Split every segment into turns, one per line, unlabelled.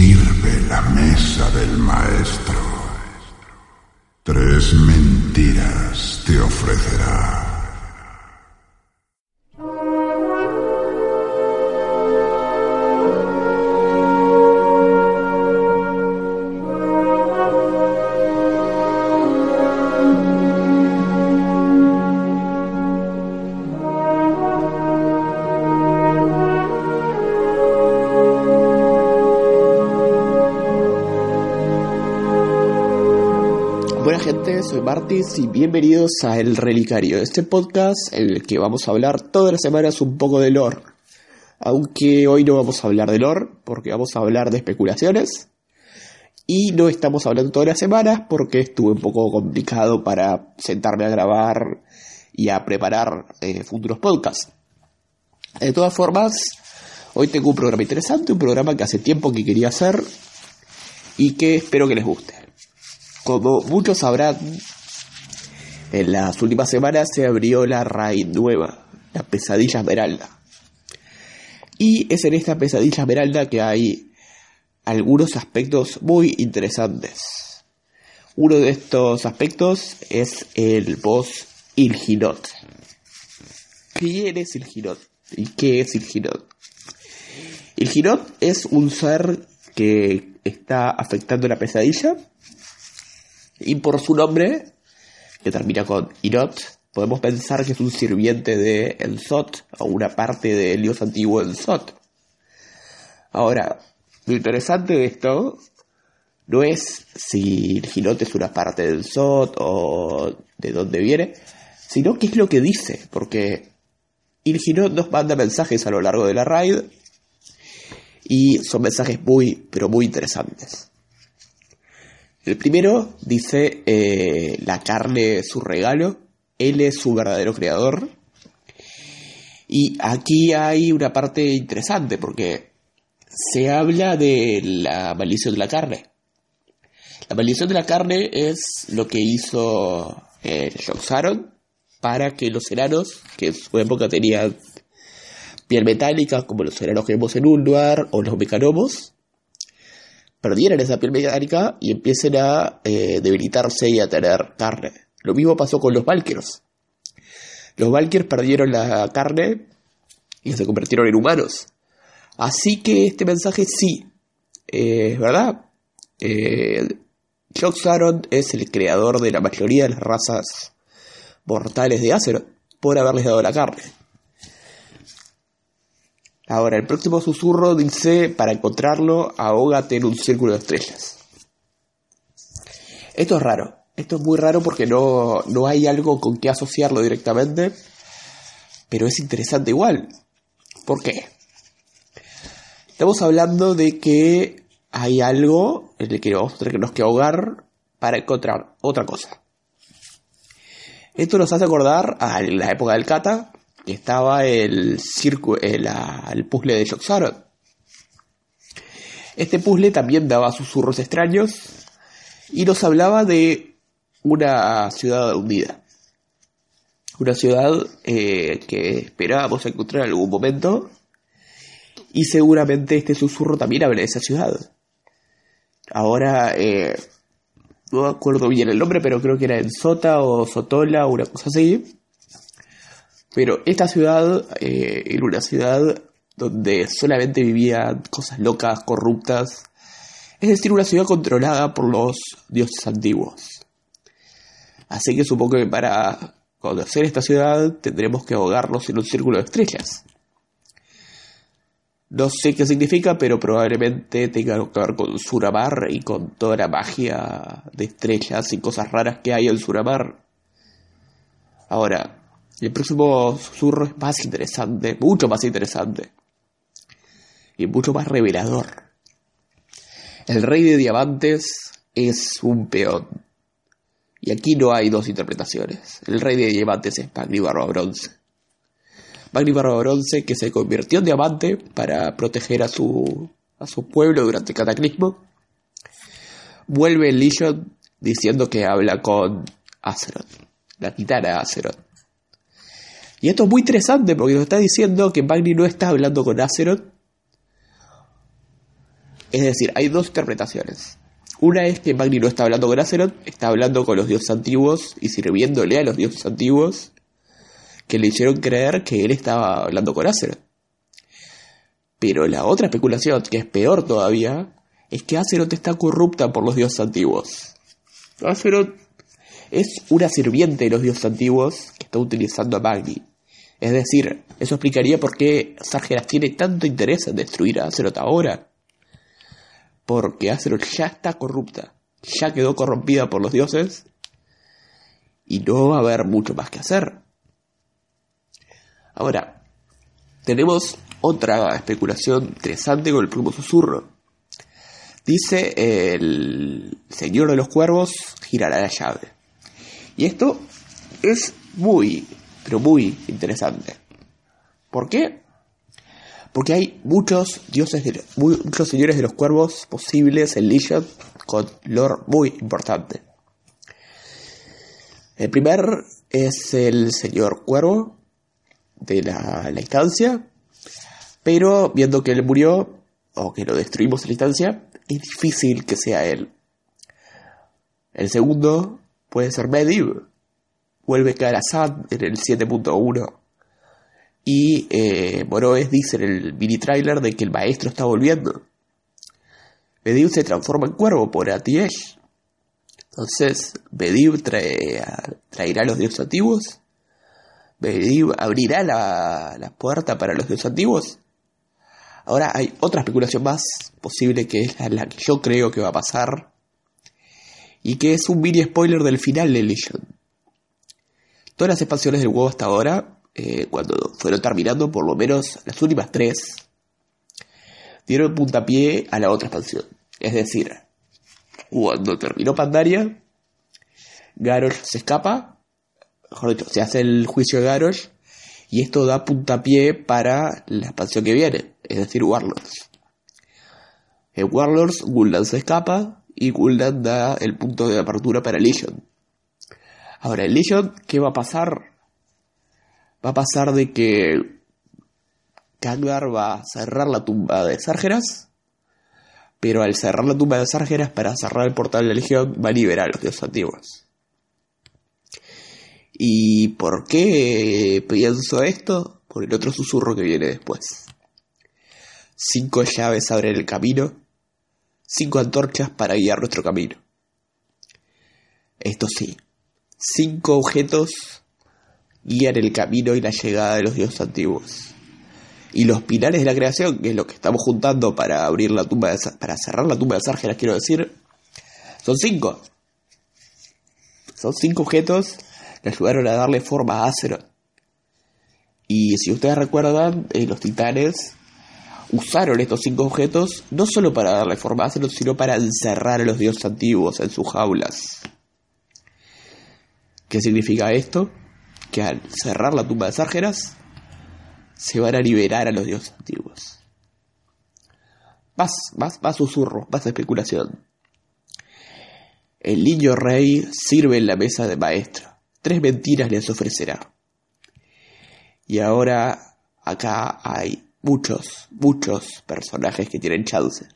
Sirve la mesa del maestro.
Gente, soy Martis y bienvenidos a El Relicario, este podcast en el que vamos a hablar todas las semanas un poco de lore. Aunque hoy no vamos a hablar de lore, porque vamos a hablar de especulaciones. Y no estamos hablando todas las semanas porque estuve un poco complicado para sentarme a grabar y a preparar eh, futuros podcasts. De todas formas, hoy tengo un programa interesante, un programa que hace tiempo que quería hacer y que espero que les guste. Como muchos sabrán, en las últimas semanas se abrió la raíz nueva, la pesadilla esmeralda. Y es en esta pesadilla esmeralda que hay algunos aspectos muy interesantes. Uno de estos aspectos es el boss Ilginot. ¿Quién es Ilginot? ¿Y qué es Ilginot? Ilginot es un ser que está afectando la pesadilla y por su nombre, que termina con Inot, podemos pensar que es un sirviente de Enzot, o una parte del dios antiguo Enzot. Ahora, lo interesante de esto no es si Ginot es una parte del Enzot o de dónde viene, sino qué es lo que dice, porque Ilginot nos manda mensajes a lo largo de la raid y son mensajes muy, pero muy interesantes. El primero dice, eh, la carne es su regalo, él es su verdadero creador. Y aquí hay una parte interesante porque se habla de la maldición de la carne. La maldición de la carne es lo que hizo eh, para que los enanos, que en su época tenían piel metálica, como los enanos que vemos en Ulduar o los mecanomos, perdieran esa piel mecánica y empiecen a eh, debilitarse y a tener carne. Lo mismo pasó con los Valkyros. Los Valkyrs perdieron la carne y se convirtieron en humanos. Así que este mensaje sí, es verdad. Eh, Saron es el creador de la mayoría de las razas mortales de Azeroth por haberles dado la carne. Ahora, el próximo susurro dice, para encontrarlo, ahógate en un círculo de estrellas. Esto es raro. Esto es muy raro porque no, no hay algo con que asociarlo directamente. Pero es interesante igual. ¿Por qué? Estamos hablando de que hay algo en que vamos a que ahogar para encontrar otra cosa. Esto nos hace acordar a la época del Kata, estaba el, el, el puzzle de Joxaron. Este puzzle también daba susurros extraños y nos hablaba de una ciudad hundida. Una ciudad eh, que esperábamos encontrar en algún momento y seguramente este susurro también habla de esa ciudad. Ahora, eh, no acuerdo bien el nombre, pero creo que era en Sota o Sotola o una cosa así. Pero esta ciudad eh, era una ciudad donde solamente vivían cosas locas, corruptas. Es decir, una ciudad controlada por los dioses antiguos. Así que supongo que para conocer esta ciudad tendremos que ahogarnos en un círculo de estrellas. No sé qué significa, pero probablemente tenga que ver con Suramar y con toda la magia de estrellas y cosas raras que hay en Suramar. Ahora, el próximo susurro es más interesante, mucho más interesante. Y mucho más revelador. El rey de diamantes es un peón. Y aquí no hay dos interpretaciones. El rey de diamantes es Magni Barba Bronce. Magni Barba Bronce que se convirtió en diamante para proteger a su, a su pueblo durante el cataclismo. Vuelve Legion diciendo que habla con Azeroth, la titana Azeroth. Y esto es muy interesante porque nos está diciendo que Magni no está hablando con Azeroth, Es decir, hay dos interpretaciones. Una es que Magni no está hablando con Azeroth, está hablando con los dioses antiguos y sirviéndole a los dioses antiguos que le hicieron creer que él estaba hablando con Azeroth. Pero la otra especulación, que es peor todavía, es que Azeroth está corrupta por los dioses antiguos. Azeroth es una sirviente de los dioses antiguos que está utilizando a Magni. Es decir, eso explicaría por qué Sargeras tiene tanto interés en destruir a Azeroth ahora. Porque Azeroth ya está corrupta, ya quedó corrompida por los dioses y no va a haber mucho más que hacer. Ahora, tenemos otra especulación interesante con el primo susurro. Dice el señor de los cuervos girará la llave. Y esto es muy, pero muy interesante. ¿Por qué? Porque hay muchos dioses, de, muchos señores de los cuervos posibles en Legion con lore muy importante. El primer es el señor cuervo de la, la instancia, pero viendo que él murió, o que lo destruimos en la instancia, es difícil que sea él. El segundo puede ser Medivh. Vuelve Karazhan en el 7.1. Y eh, Moroes dice en el mini trailer de que el maestro está volviendo. Medivh se transforma en cuervo por Atiesh. Entonces, Medivh trae, traerá a los dioses antiguos. Medivh abrirá la, la puerta para los dioses antiguos. Ahora hay otra especulación más posible que es la que yo creo que va a pasar. Y que es un mini spoiler del final de Legion. Todas las expansiones del juego hasta ahora, eh, cuando fueron terminando, por lo menos las últimas tres, dieron puntapié a la otra expansión. Es decir, cuando terminó Pandaria, Garrosh se escapa, mejor dicho, se hace el juicio de Garrosh, y esto da puntapié para la expansión que viene, es decir, Warlords. En Warlords, Gul'dan se escapa y Gul'dan da el punto de apertura para Legion. Ahora, en Legion, ¿qué va a pasar? Va a pasar de que Kangar va a cerrar la tumba de Sargeras, pero al cerrar la tumba de Sargeras para cerrar el portal de Legion va a liberar a los dioses antiguos. ¿Y por qué pienso esto? Por el otro susurro que viene después. Cinco llaves abren el camino, cinco antorchas para guiar nuestro camino. Esto sí, cinco objetos guían el camino y la llegada de los dioses antiguos. Y los pilares de la creación, que es lo que estamos juntando para abrir la tumba de, para cerrar la tumba de Sargeras, quiero decir, son cinco. Son cinco objetos le ayudaron a darle forma a Azeroth. Y si ustedes recuerdan, eh, los titanes usaron estos cinco objetos no solo para darle forma a sino para encerrar a los dioses antiguos en sus jaulas. ¿Qué significa esto? Que al cerrar la tumba de Sargeras, se van a liberar a los dioses antiguos. Más, más, más susurro, más especulación. El niño rey sirve en la mesa de maestro tres mentiras les ofrecerá. Y ahora acá hay muchos, muchos personajes que tienen chance.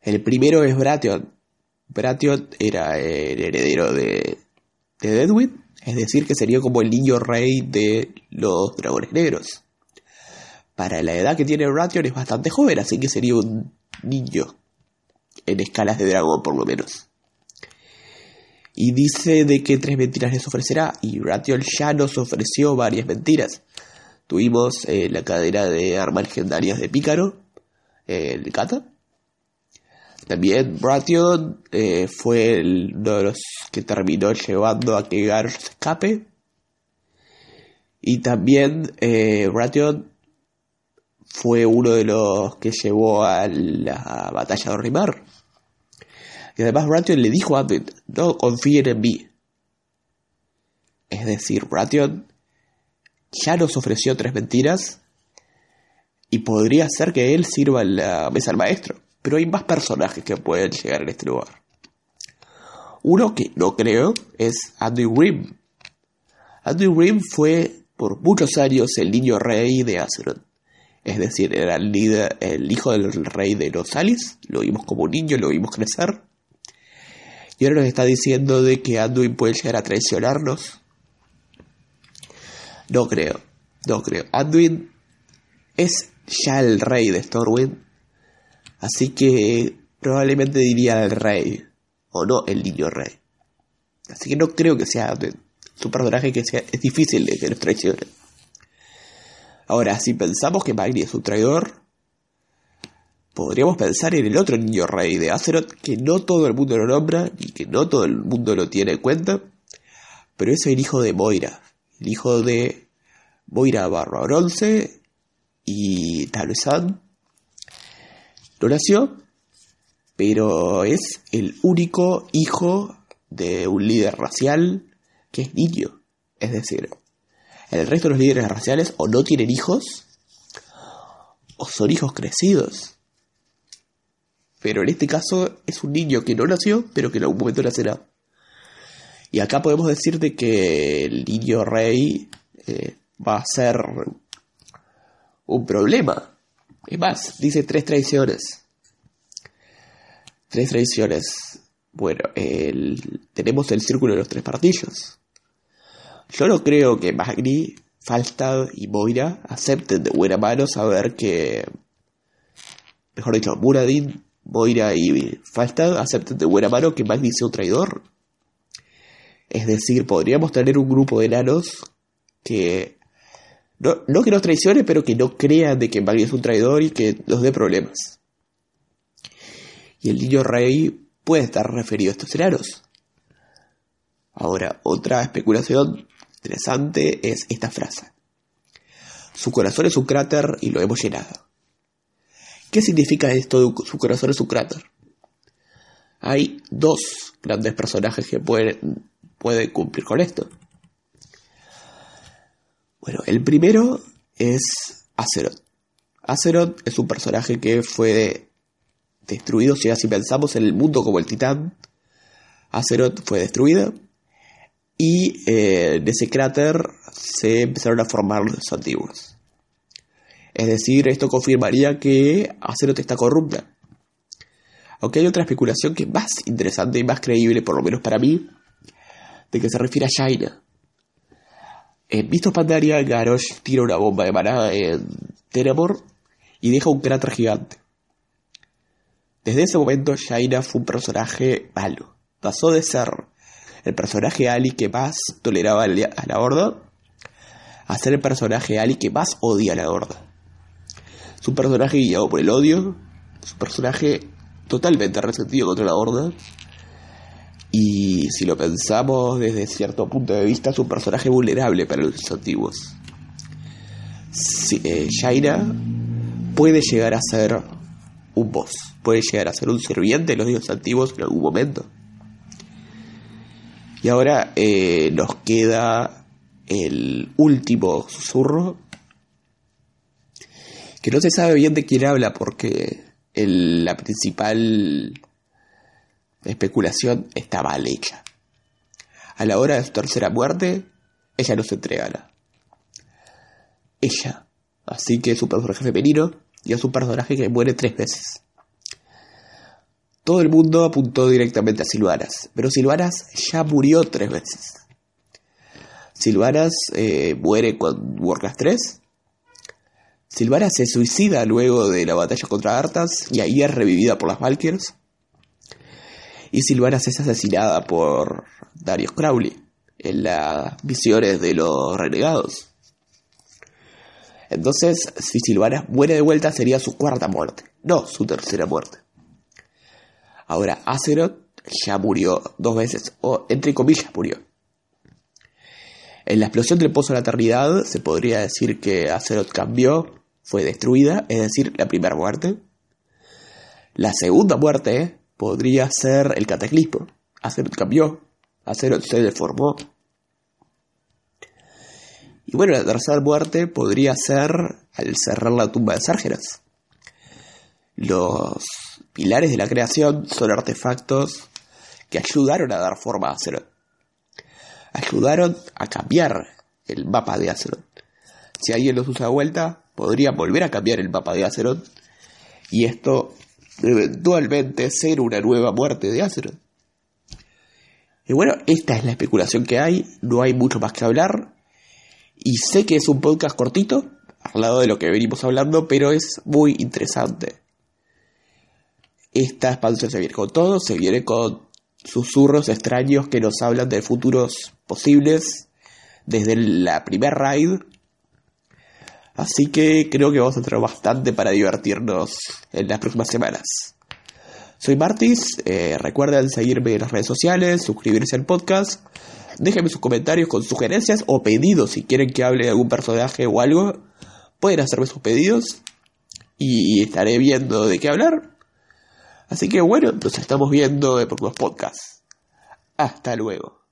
El primero es Bration. Bration era el heredero de, de Deadwin, es decir, que sería como el niño rey de los dragones negros. Para la edad que tiene Bration es bastante joven, así que sería un niño en escalas de dragón por lo menos y dice de qué tres mentiras les ofrecerá y Ratiol ya nos ofreció varias mentiras. Tuvimos eh, la cadena de armas legendarias de Pícaro, el Kata. También Bration eh, fue uno de los que terminó llevando a que Gar se escape. Y también eh, fue uno de los que llevó a la batalla de Orrimar. Y además Bration le dijo a Advent, no confíen en mí. Es decir, Bration ya nos ofreció tres mentiras y podría ser que él sirva en la mesa al maestro. Pero hay más personajes que pueden llegar en este lugar. Uno que no creo es Andrew Grimm. Andrew Grimm fue por muchos años el niño rey de Azeroth. Es decir, era el, el hijo del rey de los Alis. Lo vimos como niño, lo vimos crecer. Y ahora nos está diciendo de que Anduin puede llegar a traicionarnos. No creo, no creo. Anduin es ya el rey de Stormwind. Así que probablemente diría el rey. O no el niño rey. Así que no creo que sea su personaje que sea, difícil de que nos. Ahora, si pensamos que Magni es un traidor, podríamos pensar en el otro niño rey de Azeroth, que no todo el mundo lo nombra y que no todo el mundo lo tiene en cuenta, pero es el hijo de Moira, el hijo de Moira Barra Bronce y Taluzan. No nació, pero es el único hijo de un líder racial que es niño. Es decir, el resto de los líderes raciales o no tienen hijos o son hijos crecidos. Pero en este caso es un niño que no nació, pero que en algún momento nacerá. Y acá podemos decirte que el niño rey eh, va a ser un problema. Es más, dice tres traiciones. Tres traiciones. Bueno, tenemos el círculo de los tres partillos. Yo no creo que Magni, Falstad y Moira acepten de buena mano saber que. Mejor dicho, Muradin, Moira y Falstad acepten de buena mano que Magni sea un traidor. Es decir, podríamos tener un grupo de enanos que. No, que nos traicione, pero que no crean de que Magni es un traidor y que nos dé problemas. Y el niño rey puede estar referido a estos enanos. Ahora, otra especulación interesante es esta frase. Su corazón es un cráter y lo hemos llenado. ¿Qué significa esto de su corazón es un cráter? Hay dos grandes personajes que pueden cumplir con esto. Bueno, el primero es Azeroth. Azeroth es un personaje que fue destruido, si así pensamos en el mundo como el titán. Azeroth fue destruido y eh, de ese cráter se empezaron a formar los antiguos. Es decir, esto confirmaría que Azeroth está corrupta. Aunque hay otra especulación que es más interesante y más creíble, por lo menos para mí, de que se refiere a Shaina. En Visto Pandaria, Garrosh tira una bomba de maná en Tenemor y deja un cráter gigante. Desde ese momento, Shaina fue un personaje malo. Pasó de ser el personaje Ali que más toleraba a la Horda a ser el personaje Ali que más odia a la Horda. Es un personaje guiado por el odio, es un personaje totalmente resentido contra la Horda. Y si lo pensamos desde cierto punto de vista, es un personaje vulnerable para los antiguos. Si, eh, Shaina puede llegar a ser un boss, puede llegar a ser un sirviente de los dioses antiguos en algún momento. Y ahora eh, nos queda el último susurro, que no se sabe bien de quién habla porque la principal especulación está mal hecha. A la hora de su tercera muerte, ella no se entregará. Ella. Así que es un personaje femenino y es un personaje que muere tres veces. Todo el mundo apuntó directamente a Silvanas, pero Silvanas ya murió tres veces. Silvanas eh, muere con Warcraft 3. Silvanas se suicida luego de la batalla contra Arthas y ahí es revivida por las Valkyries. Y Silvanas es asesinada por Darius Crowley en las visiones de los renegados. Entonces, si Silvanas muere de vuelta sería su cuarta muerte, no su tercera muerte. Ahora, Azeroth ya murió dos veces, o entre comillas murió. En la explosión del Pozo de la Eternidad se podría decir que Azeroth cambió, fue destruida, es decir, la primera muerte. La segunda muerte podría ser el cataclismo. Azeroth cambió, Azeroth se deformó. Y bueno, la tercera muerte podría ser al cerrar la tumba de Sargeras. Los pilares de la creación son artefactos que ayudaron a dar forma a Azeroth. Ayudaron a cambiar el mapa de Azeroth. Si alguien los usa de vuelta, podrían volver a cambiar el mapa de Azeroth y esto eventualmente ser una nueva muerte de Azeroth. Y bueno, esta es la especulación que hay, no hay mucho más que hablar. Y sé que es un podcast cortito, al lado de lo que venimos hablando, pero es muy interesante. Esta expansión se viene con todo, se viene con susurros extraños que nos hablan de futuros posibles desde la primer raid. Así que creo que vamos a tener bastante para divertirnos en las próximas semanas. Soy Martis, eh, recuerden seguirme en las redes sociales, suscribirse al podcast, déjenme sus comentarios con sugerencias o pedidos si quieren que hable de algún personaje o algo, pueden hacerme sus pedidos y estaré viendo de qué hablar. Así que bueno, nos estamos viendo en próximos podcasts. Hasta luego.